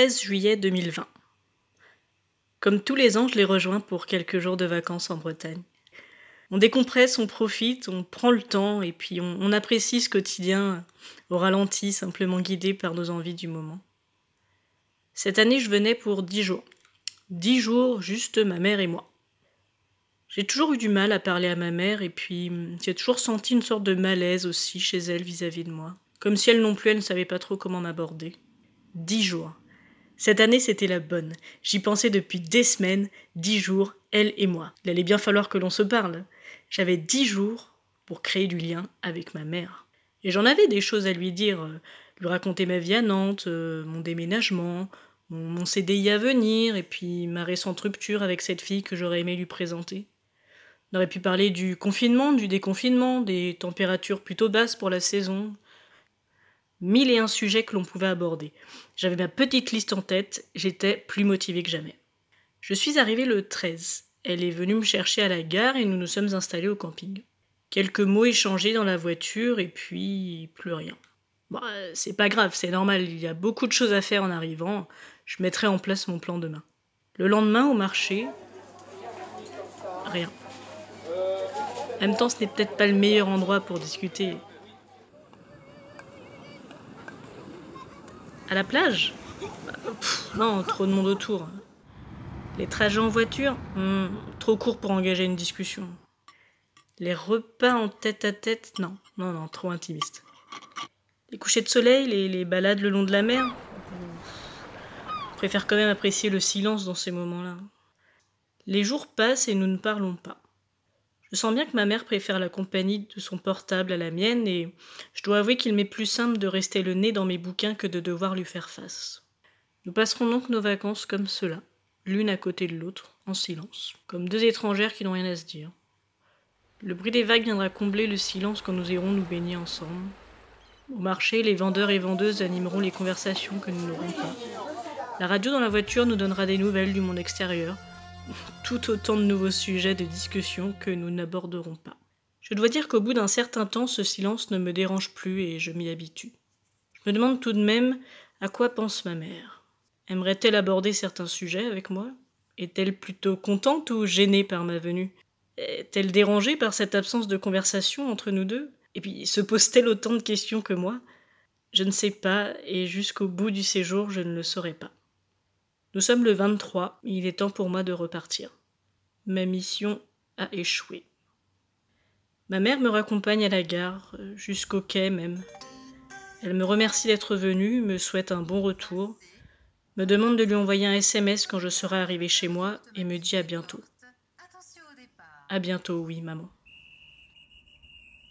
13 juillet 2020. Comme tous les ans, je les rejoins pour quelques jours de vacances en Bretagne. On décompresse, on profite, on prend le temps et puis on, apprécie ce quotidien au ralenti, simplement guidé par nos envies du moment. Cette année, je venais pour dix jours. Dix jours, juste ma mère et moi. J'ai toujours eu du mal à parler à ma mère et puis j'ai toujours senti une sorte de malaise aussi chez elle vis-à-vis de moi. Comme si elle non plus, elle ne savait pas trop comment m'aborder. Dix jours. Cette année, c'était la bonne. J'y pensais depuis des semaines, dix jours, elle et moi. Il allait bien falloir que l'on se parle. J'avais dix jours pour créer du lien avec ma mère. Et j'en avais des choses à lui dire, euh, lui raconter ma vie à Nantes, euh, mon déménagement, mon CDI à venir, et puis ma récente rupture avec cette fille que j'aurais aimé lui présenter. On aurait pu parler du confinement, du déconfinement, des températures plutôt basses pour la saison. Mille et un sujets que l'on pouvait aborder. J'avais ma petite liste en tête, j'étais plus motivée que jamais. Je suis arrivée le 13. Elle est venue me chercher à la gare et nous nous sommes installés au camping. Quelques mots échangés dans la voiture et puis plus rien. Bon, c'est pas grave, c'est normal, il y a beaucoup de choses à faire en arrivant je mettrai en place mon plan demain. Le lendemain, au marché, rien. En même temps, ce n'est peut-être pas le meilleur endroit pour discuter. À la plage Non, trop de monde autour. Les trajets en voiture hmm, Trop court pour engager une discussion. Les repas en tête à tête Non, non, non, trop intimiste. Les couchers de soleil, les, les balades le long de la mer préfère quand même apprécier le silence dans ces moments-là. Les jours passent et nous ne parlons pas. Je sens bien que ma mère préfère la compagnie de son portable à la mienne et je dois avouer qu'il m'est plus simple de rester le nez dans mes bouquins que de devoir lui faire face. Nous passerons donc nos vacances comme cela, l'une à côté de l'autre, en silence, comme deux étrangères qui n'ont rien à se dire. Le bruit des vagues viendra combler le silence quand nous irons nous baigner ensemble. Au marché, les vendeurs et vendeuses animeront les conversations que nous n'aurons pas. La radio dans la voiture nous donnera des nouvelles du monde extérieur, tout autant de nouveaux sujets de discussion que nous n'aborderons pas. Je dois dire qu'au bout d'un certain temps, ce silence ne me dérange plus et je m'y habitue. Je me demande tout de même à quoi pense ma mère? Aimerait-elle aborder certains sujets avec moi? Est-elle plutôt contente ou gênée par ma venue? Est-elle dérangée par cette absence de conversation entre nous deux? Et puis, se pose-t-elle autant de questions que moi? Je ne sais pas, et jusqu'au bout du séjour, je ne le saurai pas. Nous sommes le 23, il est temps pour moi de repartir. Ma mission a échoué. Ma mère me raccompagne à la gare, jusqu'au quai même. Elle me remercie d'être venue, me souhaite un bon retour, me demande de lui envoyer un SMS quand je serai arrivé chez moi et me dit à bientôt. À bientôt, oui, maman.